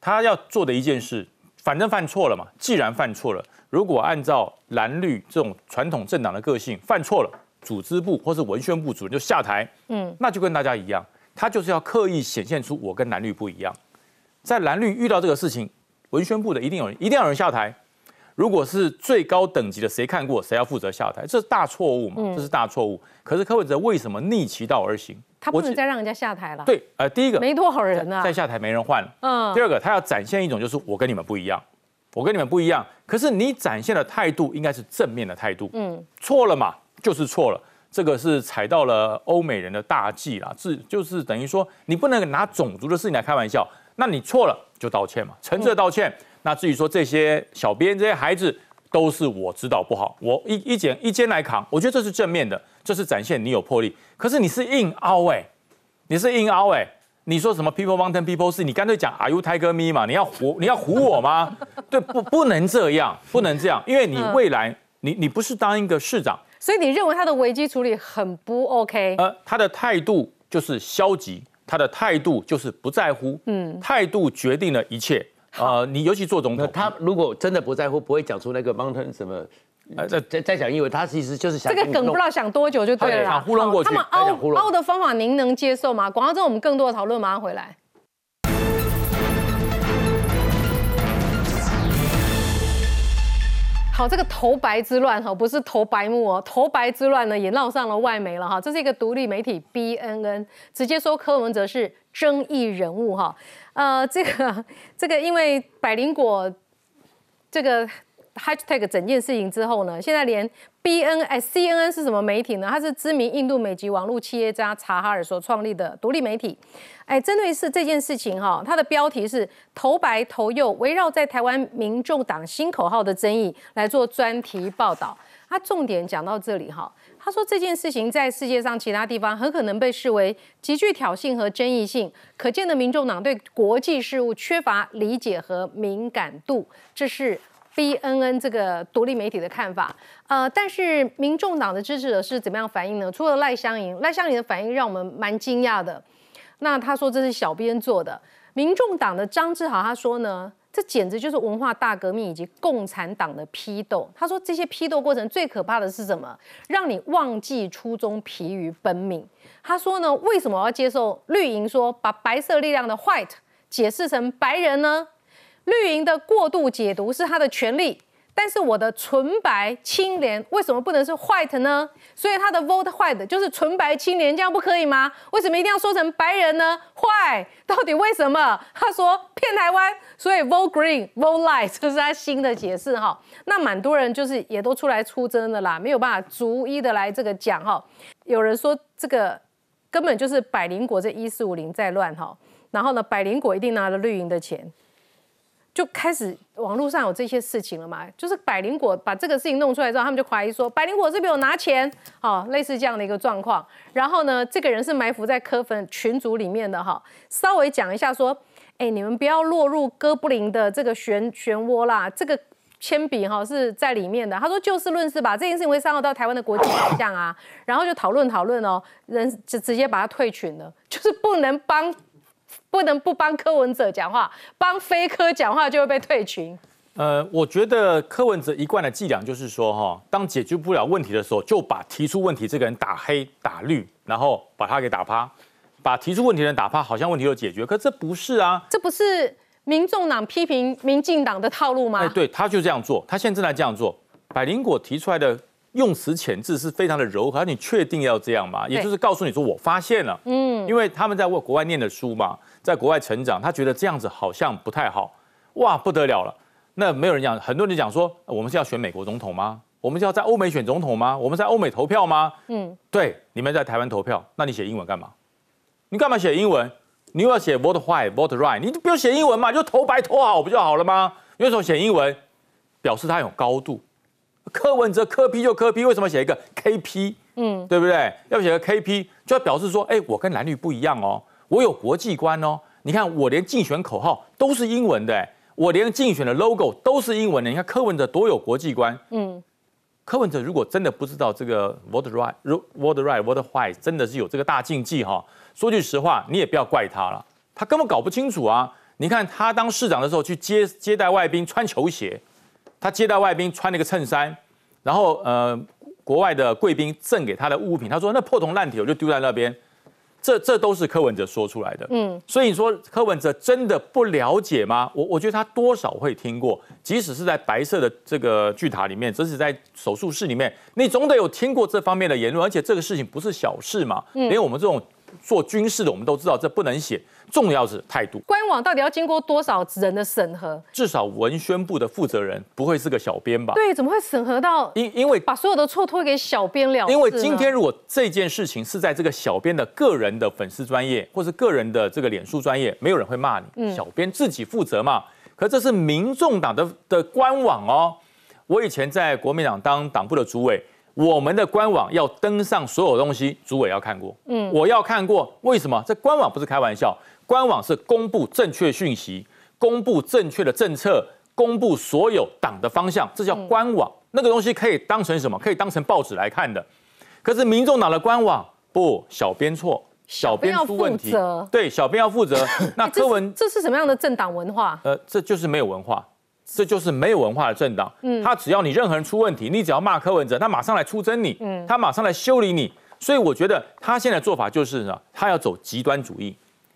他要做的一件事，反正犯错了嘛，既然犯错了，如果按照蓝绿这种传统政党的个性，犯错了，组织部或是文宣部主任就下台，嗯，那就跟大家一样，他就是要刻意显现出我跟蓝绿不一样。在蓝绿遇到这个事情，文宣部的一定有人，一定要有人下台。如果是最高等级的，谁看过谁要负责下台，这是大错误嘛？这是大错误。可是柯文哲为什么逆其道而行？他不能再让人家下台了。，对，呃，第一个没多少人啊再。下台没人换了。嗯第二个，他要展现一种就是我跟你们不一样，我跟你们不一样。可是你展现的态度应该是正面的态度。嗯，错了嘛，就是错了。这个是踩到了欧美人的大忌啦，是就是等于说你不能拿种族的事情来开玩笑。那你错了就道歉嘛，诚挚的道歉。那至于说这些小编这些孩子。都是我指导不好，我一一肩一肩来扛，我觉得这是正面的，这是展现你有魄力。可是你是硬凹哎、你是硬凹哎、你说什么 people mountain people sea，你干脆讲 Are you tiger me 嘛？你要唬你要唬我吗？对，不不能这样，不能这样，因为你未来你你不是当一个市长，所以你认为他的危机处理很不 OK？呃，他的态度就是消极，他的态度就是不在乎，嗯，态度决定了一切。呃，你尤其做总统，他如果真的不在乎，不会讲出那个 mountain 什么。呃，再再再讲英文，他其实就是想这个梗不知道想多久就对了。他想糊弄过去好他们凹凹的方法您能接受吗？广告之后我们更多的讨论，马上回来。好，这个头白之乱哈，不是头白目哦，头白之乱呢也闹上了外媒了哈。这是一个独立媒体 BNN 直接说柯文哲是争议人物哈。呃，这个这个因为百灵果这个 hashtag 整件事情之后呢，现在连 B N 哎 C N N 是什么媒体呢？它是知名印度美籍网络企业家查哈尔所创立的独立媒体。哎，针对是这件事情哈，它的标题是“投白投右”，围绕在台湾民众党新口号的争议来做专题报道。它重点讲到这里哈，他说这件事情在世界上其他地方很可能被视为极具挑衅和争议性，可见的民众党对国际事务缺乏理解和敏感度，这是 BNN 这个独立媒体的看法。呃，但是民众党的支持者是怎么样反应呢？除了赖香盈，赖香盈的反应让我们蛮惊讶的。那他说这是小编做的。民众党的张志豪他说呢，这简直就是文化大革命以及共产党的批斗。他说这些批斗过程最可怕的是什么？让你忘记初衷，疲于奔命。他说呢，为什么要接受绿营说把白色力量的 white 解释成白人呢？绿营的过度解读是他的权利，但是我的纯白清廉为什么不能是 white 呢？所以他的 vote white 就是纯白清廉，这样不可以吗？为什么一定要说成白人呢坏到底为什么？他说骗台湾，所以 vote green vote light，这是他新的解释哈。那蛮多人就是也都出来出征的啦，没有办法逐一的来这个讲哈。有人说这个根本就是百灵果这一四五零在乱哈，然后呢，百灵果一定拿了绿营的钱。就开始网络上有这些事情了嘛，就是百灵果把这个事情弄出来之后，他们就怀疑说百灵果是不是有拿钱，哦，类似这样的一个状况。然后呢，这个人是埋伏在科粉群组里面的哈，稍微讲一下说，哎，你们不要落入哥布林的这个漩漩涡啦，这个铅笔哈是在里面的。他说就事论事吧，这件事情会伤害到台湾的国际形象啊。然后就讨论讨论哦，人就直接把他退群了，就是不能帮。不能不帮柯文哲讲话，帮非科讲话就会被退群。呃，我觉得柯文哲一贯的伎俩就是说，哈，当解决不了问题的时候，就把提出问题这个人打黑打绿，然后把他给打趴，把提出问题的人打趴，好像问题就解决。可这不是啊，这不是民众党批评民进党的套路吗？哎，对，他就这样做，他现在正在这样做。百灵果提出来的用词遣字是非常的柔和，你确定要这样吗？也就是告诉你说，我发现了，嗯，因为他们在国外念的书嘛，在国外成长，他觉得这样子好像不太好，哇，不得了了。那没有人讲，很多人讲说，呃我们是要选美国总统吗？我们是要在欧美选总统吗？我们在欧美投票吗？嗯，对，你们在台湾投票，那你写英文干嘛？你干嘛写英文？你又要写 vote white vote right，你就不用写英文嘛，就投白投好不就好了吗？为什么写英文？表示它有高度。柯文哲柯批就柯批，为什么写一个 KP？嗯，对不对？要写个 KP，就要表示说，哎，我跟蓝绿不一样哦，我有国际观哦。你看，我连竞选口号都是英文的，哎，我连竞选的 logo 都是英文的。你看柯文哲多有国际观。嗯，柯文哲如果真的不知道这个 vote right、vote right、vote white 真的是有这个大禁忌哈，说句实话，你也不要怪他了，他根本搞不清楚啊。你看他当市长的时候去接接待外宾穿球鞋，他接待外宾穿了个衬衫，然后呃国外的贵宾赠给他的物品，他说那破铜烂铁我就丢在那边，这这都是柯文哲说出来的。嗯，所以你说柯文哲真的不了解吗？我我觉得他多少会听过，即使是在白色的这个巨塔里面，即使在手术室里面，你总得有听过这方面的言论。而且这个事情不是小事嘛，连我们这种做军事的，我们都知道这不能写。重要是态度，官网到底要经过多少人的审核？至少文宣部的负责人不会是个小编吧？对，怎么会审核到？因因为把所有的错推给小编了。因为今天如果这件事情是在这个小编的个人的粉丝专业，或是个人的这个脸书专业，没有人会骂你，小编自己负责嘛。可这是民众党的的官网哦。我以前在国民党当党部的主委。我们的官网要登上所有东西，主委要看过。嗯，我要看过。为什么？这官网不是开玩笑，官网是公布正确讯息，公布正确的政策，公布所有党的方向，这叫官网。那个东西可以当成什么？可以当成报纸来看的。可是民众党的官网不，小编错，小编出问题。对，小编要负责。那柯文，这是什么样的政党文化？呃，这就是没有文化。这就是没有文化的政党。嗯，他只要你任何人出问题，你只要骂柯文哲，他马上来出征你。嗯，他马上来修理你。所以我觉得他现在做法就是呢，他要走极端主义。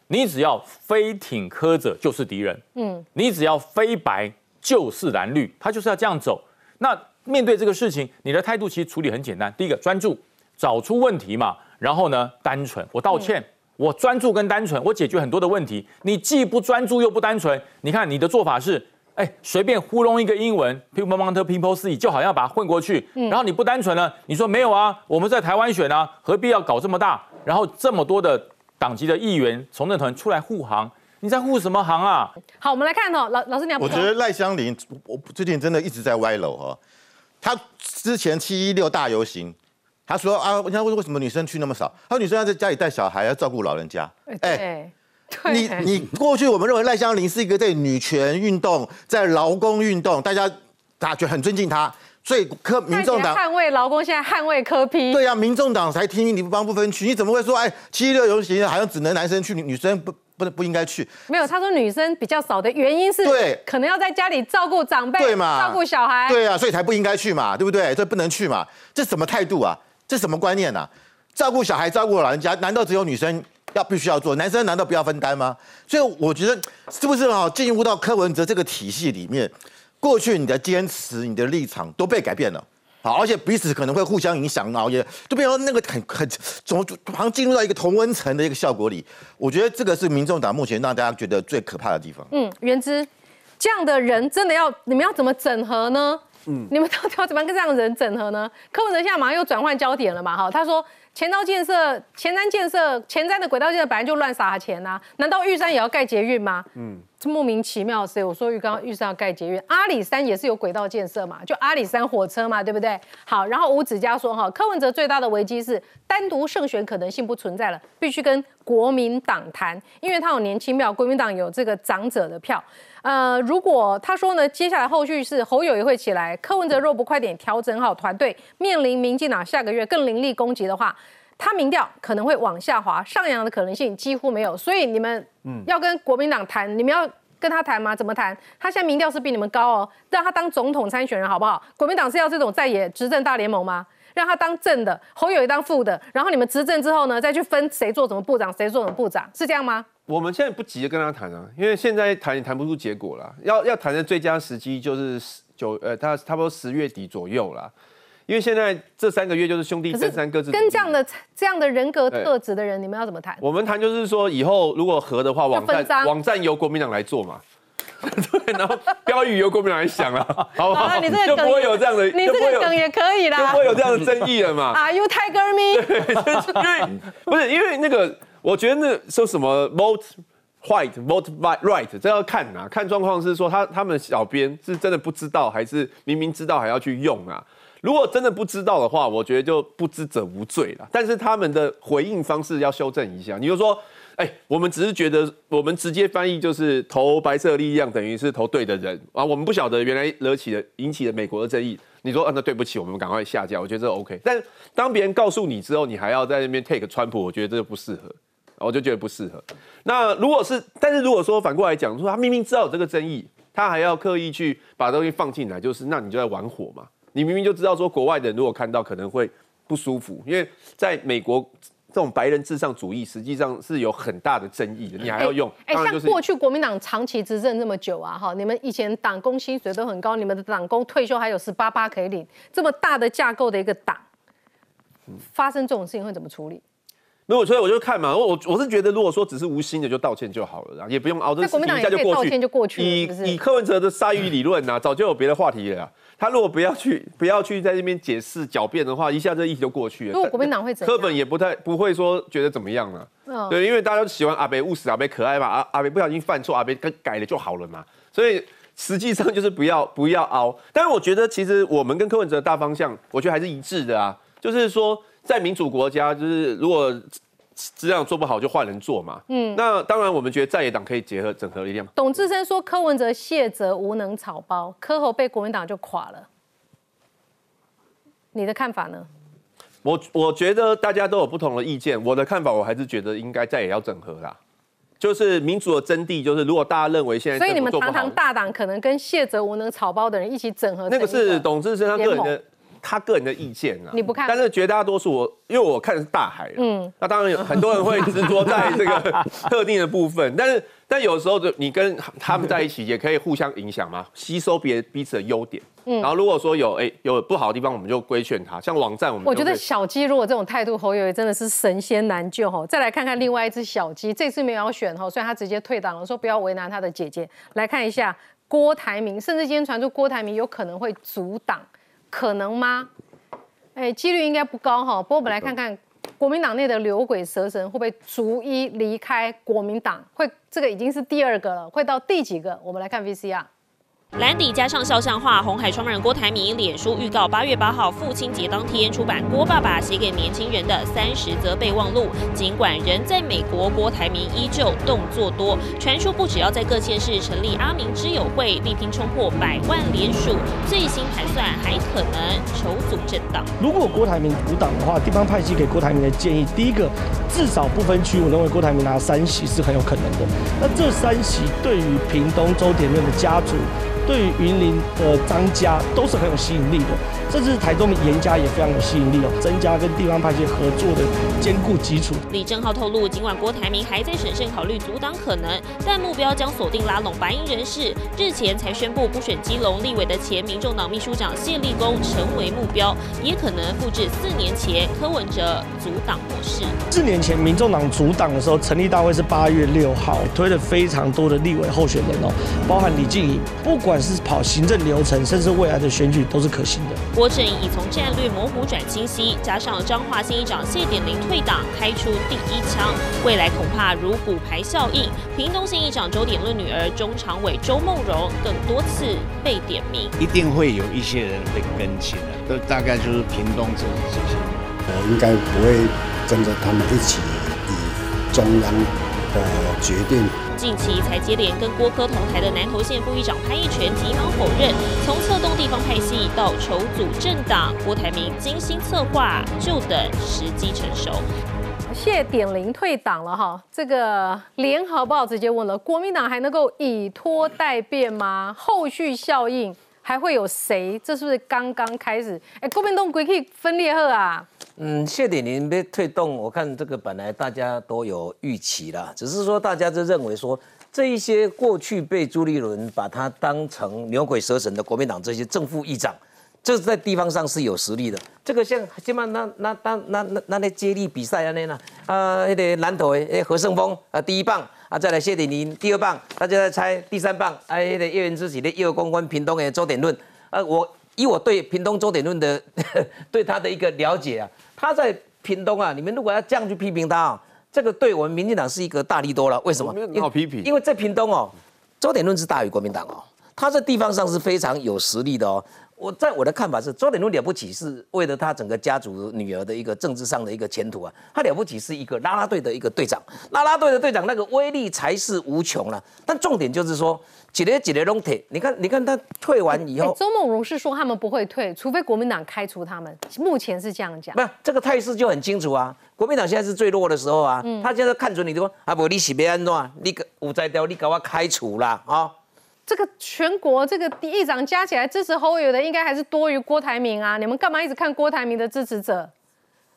你只要非挺柯者就是敌人。嗯，你只要非白就是蓝绿，他就是要这样走。那面对这个事情，你的态度其实处理很简单。第一个专注找出问题嘛，然后呢单纯，我道歉，我专注跟单纯，我解决很多的问题。你既不专注又不单纯，你看你的做法是。哎，随便糊弄一个英文，people m o n t e people see，就好像把它混过去。然后你不单纯呢，你说没有啊？我们在台湾选啊，何必要搞这么大？然后这么多的党籍的议员从政团出来护航，你在护什么航啊？好，我们来看哦，老老师你要。我觉得赖香林，我最近真的一直在歪楼哈。他之前七一六大游行，他说啊，人家为为什么女生去那么少？他说女生要在家里带小孩，要照顾老人家。哎。你你过去我们认为赖香林是一个在女权运动、在劳工运动，大家大家很尊敬他，所以科民众党捍卫劳工，现在捍卫科批。对呀，民众党才听你不帮不分区，你怎么会说哎七六游行好像只能男生去，女生不不不应该去？没有，他说女生比较少的原因是对，可能要在家里照顾长辈，对嘛，照顾小孩，对啊，所以才不应该去嘛，对不对？这不能去嘛，这什么态度啊？这什么观念啊？照顾小孩、照顾老人家，难道只有女生？要必须要做，男生难道不要分担吗？所以我觉得 是不是哈进入到柯文哲这个体系里面，过去你的坚持、你的立场都被改变了，好，而且彼此可能会互相影响，然后也就变成那个很很 怎么好像进入到一个同温层的一个效果里。我觉得这个是民众党目前让大家觉得最可怕的地方。嗯，原之这样的人真的要你们要怎么整合呢？嗯，你们到底要怎么跟这样的人整合呢？柯文哲现在马上又转换焦点了嘛？哈，他说。前瞻建设、前瞻建设、前瞻的轨道建设本来就乱撒钱呐，难道玉山也要盖捷运吗？嗯，这莫名其妙，谁我说玉刚玉山要盖捷运，阿里山也是有轨道建设嘛，就阿里山火车嘛，对不对？好，然后吴子嘉说哈，柯文哲最大的危机是单独胜选可能性不存在了，必须跟国民党谈，因为他有年轻票，国民党有这个长者的票。呃，如果他说呢，接下来后续是侯友也会起来，柯文哲若不快点调整好团队，面临民进党下个月更凌厉攻击的话，他民调可能会往下滑，上扬的可能性几乎没有。所以你们要跟国民党谈，你们要跟他谈吗？怎么谈？他现在民调是比你们高哦，让他当总统参选人好不好？国民党是要这种在野执政大联盟吗？让他当正的，侯友也当副的，然后你们执政之后呢，再去分谁做什么部长，谁做什么部长，是这样吗？我们现在不急着跟他谈啊，因为现在谈也谈不出结果了。要要谈的最佳时机就是九呃，他差不多十月底左右了。因为现在这三个月就是兄弟登山各自跟这样的这样的人格特质的人，你们要怎么谈？我们谈就是说，以后如果和的话，网站网站由国民党来做嘛。对，然后标语由国民党来想啊，好不好？你这个就不会有这样的，你这个梗也可以啦，就不会有这样的争议了嘛。Are you tiger me？因为不是因为那个。我觉得那说什么 vote white vote right，这要看啊，看状况是说他他们小编是真的不知道，还是明明知道还要去用啊？如果真的不知道的话，我觉得就不知者无罪了。但是他们的回应方式要修正一下。你就说，哎，我们只是觉得我们直接翻译就是投白色力量等于是投对的人啊，我们不晓得原来惹起了引起了美国的争议。你说，啊，那对不起，我们赶快下架。我觉得这 OK。但当别人告诉你之后，你还要在那边 take 川普，我觉得这个不适合。我就觉得不适合。那如果是，但是如果说反过来讲，说他明明知道有这个争议，他还要刻意去把东西放进来，就是那你就在玩火嘛。你明明就知道说国外的人如果看到可能会不舒服，因为在美国这种白人至上主义，实际上是有很大的争议的。你还要用，哎，像过去国民党长期执政这么久啊，哈，你们以前党工薪水都很高，你们的党工退休还有十八八可以领，这么大的架构的一个党，发生这种事情会怎么处理？如果所以我就看嘛，我我我是觉得，如果说只是无心的就道歉就好了啦，也不用熬这那国民党也可以道歉就过去了以以柯文哲的鲨鱼理论呐、早就有别的话题了。他如果不要去不要去在这边解释狡辩的话，一下这议题就过去了。如果国民党会怎样柯本也不太不会说觉得怎么样了。嗯对，因为大家都喜欢阿北务实，阿北可爱嘛，阿阿北不小心犯错，阿北改改了就好了嘛。所以实际上就是不要不要凹。但是我觉得其实我们跟柯文哲的大方向，我觉得还是一致的啊。就是说，在民主国家，就是如果质量做不好，就换人做嘛。嗯，那当然我们觉得在野党可以结合整合力量。董志生说柯文哲谢责无能草包，柯侯被国民党就垮了。你的看法呢？我我觉得大家都有不同的意见，我的看法我还是觉得应该在也要整合啦。就是民主的真谛，就是如果大家认为现在所以你们堂堂，大党可能跟谢哲无能草包的人一起整合那个是董志生他个人的他个人的意见啊。你不看但是绝大多数我因为我看的是大海，嗯，那当然有很多人会执着在这个 特定的部分，但是但有时候就你跟他们在一起也可以互相影响嘛，吸收别彼此的优点。嗯然后如果说有哎、有不好的地方，我们就规劝他。像网站，我们我觉得小鸡如果这种态度，侯友宜真的是神仙难救吼。再来看看另外一只小鸡，这次没有要选哈，所以他直接退党了，说不要为难他的姐姐。来看一下郭台铭，甚至今天传出郭台铭有可能会阻挡，可能吗？哎，几率应该不高哈。不过我们来看看国民党内的牛鬼蛇神会不会逐一离开国民党，会这个已经是第二个了，会到第几个？我们来看 VCR。蓝底加上肖像画，红海创办人郭台铭脸书预告八月八号父亲节当天出版郭爸爸写给年轻人的三十则备忘录。尽管人在美国，郭台铭依旧动作多，传出不只要在各县市成立阿明之友会，力拼冲破百万联署，最新盘算还可能筹组政党。如果郭台铭独党的话，地方派系给郭台铭的建议，第一个，至少不分区，我认为郭台铭拿三席是很有可能的。那这三席对于屏东周点论的家族，对于云林的张家都是很有吸引力的，甚至台中的严家也非常有吸引力哦，增加跟地方派系合作的坚固基础。李正浩透露，尽管郭台铭还在审慎考虑阻挡可能，但目标将锁定拉拢白银人士。日前才宣布不选基隆立委的前民众党秘书长谢立功成为目标，也可能复制四年前柯文哲阻挡模式。四年前，民众党阻挡的时候，成立大会是八月六号，推了非常多的立委候选人哦，包含李静怡，不管是跑行政流程，甚至未来的选举都是可行的。郭阵已从战略模糊转清晰，加上彰化县议长谢点玲退党，开出第一枪，未来恐怕如骨牌效应。屏东县议长周点论女儿中常委周梦荣更多次被点名。一定会有一些人会跟进的，都大概就是屏东这这些。我应该不会跟着他们一起以中央的决定。近期才接连跟郭科同台的南投县副议长潘义全急忙否认，从策动地方派系到筹组政党，郭台铭精心策划，就等时机成熟。谢点玲退党了哈，这个联合报直接问了，国民党还能够以拖代变吗？后续效应还会有谁？这是不是刚刚开始？哎，国民党鬼可以分裂后啊？嗯，谢点玲被推动，我看这个本来大家都有预期啦，只是说大家就认为说这一些过去被朱立伦把他当成牛鬼蛇神的国民党这些正副议长，这在地方上是有实力的。这个像起码那那那那那那那接力比赛啊那那啊，那个南投的那何胜峰啊第一棒啊，再来谢点玲第二棒，大家在猜第三棒，哎，那个叶元之喜的叶公关屏东的周点论，啊我。以我对屏东周点论的 对他的一个了解啊，他在屏东啊，你们如果要这样去批评他啊，这个对我们民进党是一个大力多了。为什么？好批评因为在屏东哦，周点论是大于国民党哦，他在地方上是非常有实力的哦。我在我的看法是，周点论了不起，是为了他整个家族女儿的一个政治上的一个前途啊。他了不起是一个拉拉队的一个队长，拉拉队的队长那个威力才是无穷了。但重点就是说，几年几年拢退，你看你看他退完以后，哎周梦荣是说他们不会退，除非国民党开除他们，目前是这样讲。不，这个态势就很清楚啊。国民党现在是最弱的时候啊，他现在看准你说啊，不，你是别安怎？你个五摘掉，你给我开除啦啊！这个全国这个议长加起来支持侯友的，应该还是多于郭台铭啊！你们干嘛一直看郭台铭的支持者？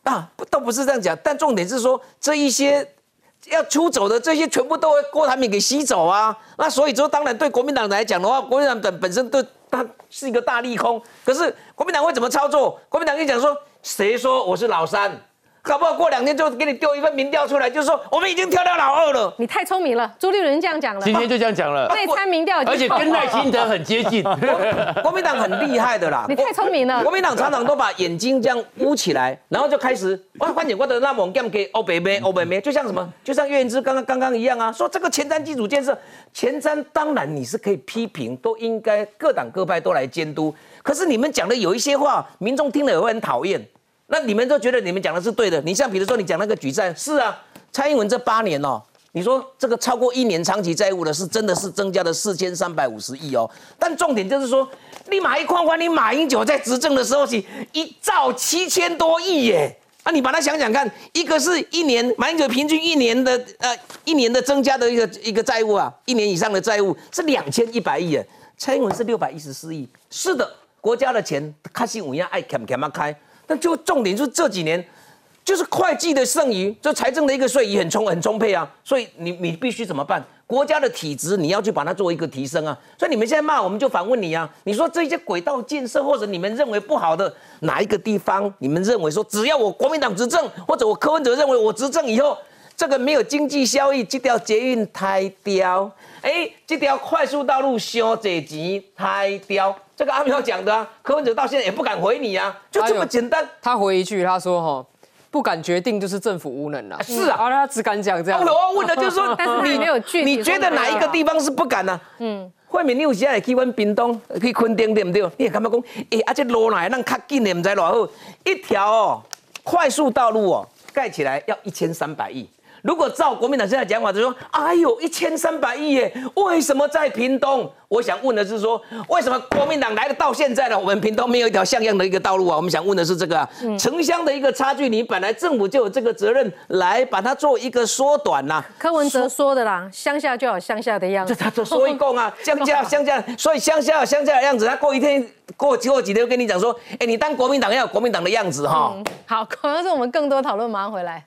啊，不倒不是这样讲，但重点是说这一些要出走的这些全部都会郭台铭给吸走啊。那所以说，当然对国民党来讲的话，国民党本本身对它是一个大利空。可是国民党会怎么操作？国民党跟你讲说，谁说我是老三？搞不好过两天就给你丢一份民调出来，就是说我们已经跳到老二了。你太聪明了，朱立伦这样讲了，今天就这样讲了，内参民调而且跟赖清德很接近。国民党很厉害的啦，你太聪明了。国民党常常都把眼睛这样捂起来，然后就开始哇，换点我的那猛 game 给欧北妹，欧北妹，就像什么，就像岳云之刚刚刚刚一样啊，说这个前瞻基础建设，前瞻当然你是可以批评，都应该各党各派都来监督，可是你们讲的有一些话，民众听了也会很讨厌。那你们都觉得你们讲的是对的？你像比如说你讲那个举债，是啊，蔡英文这八年哦，你说这个超过一年长期债务的是真的是增加了四千三百五十亿哦。但重点就是说，你马一框框，你马英九在执政的时候是一兆七千多亿耶。啊，你把它想想看，一个是一年马英九平均一年的呃一年的增加的一个一个债务啊，一年以上的债务是两千一百亿耶。蔡英文是六百一十四亿。是的，国家的钱开心五样爱砍砍嘛开。但就重点就是这几年，就是会计的剩余，就财政的一个税余很充很充沛啊，所以你你必须怎么办？国家的体制你要去把它做一个提升啊。所以你们现在骂我们就反问你啊，你说这些轨道建设或者你们认为不好的哪一个地方，你们认为说只要我国民党执政，或者我柯文哲认为我执政以后这个没有经济效益，这条捷运太刁，哎，这条快速道路修这钱太刁。这个阿苗讲的啊，柯文哲到现在也不敢回你啊，就这么简单。他回一句，他说哈，不敢决定就是政府无能了。是啊，他只敢讲这样。我要问的就是说，但是你没有具体，你觉得哪一个地方是不敢呢？嗯，惠民你有时也去阮屏东去垦丁对不对？你也感觉讲，哎，啊这路哪能较紧的，唔知偌好，一条哦快速道路哦盖起来要一千三百亿。如果照国民党现在讲法，就说，哎呦，一千三百亿耶，为什么在屏东？我想问的是说，为什么国民党来了到现在呢？我们屏东没有一条像样的一个道路啊？我们想问的是这个城乡的一个差距，你本来政府就有这个责任来把它做一个缩短呐。柯文哲说的啦，乡下就有乡下的样子。这他说一共啊，乡下乡下，所以乡下有乡下的样子。他过一天过过几天跟你讲说，哎，你当国民党要有国民党的样子哈。好，可能是我们更多讨论，马上回来。